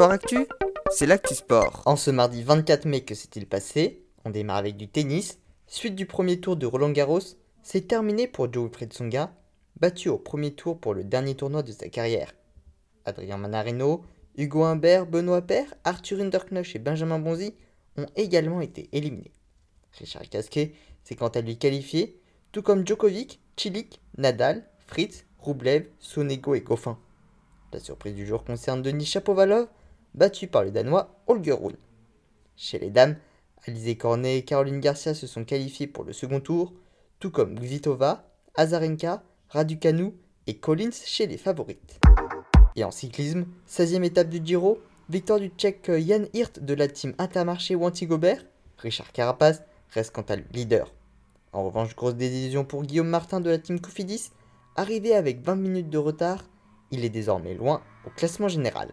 Sport Actu, c'est l'actu sport. En ce mardi 24 mai, que s'est-il passé? On démarre avec du tennis. Suite du premier tour de Roland Garros, c'est terminé pour Joe Tsonga, battu au premier tour pour le dernier tournoi de sa carrière. Adrien Manarino, Hugo Humbert, Benoît Paire, Arthur Hinderknoch et Benjamin Bonzi ont également été éliminés. Richard Casquet s'est quant à lui qualifié, tout comme Djokovic, Chilik, Nadal, Fritz, Rublev, Sonego et Goffin. La surprise du jour concerne Denis Chapovalov, battu par le Danois Holger Rune. Chez les dames, Alizé Cornet et Caroline Garcia se sont qualifiées pour le second tour, tout comme Gvitova, Azarenka, Raducanu et Collins chez les favorites. Et en cyclisme, 16e étape du Giro, victoire du Tchèque Jan Hirt de la team Intermarché Wanty Gobert, Richard Carapace reste quant à lui leader. En revanche, grosse décision pour Guillaume Martin de la team Cofidis, arrivé avec 20 minutes de retard, il est désormais loin au classement général.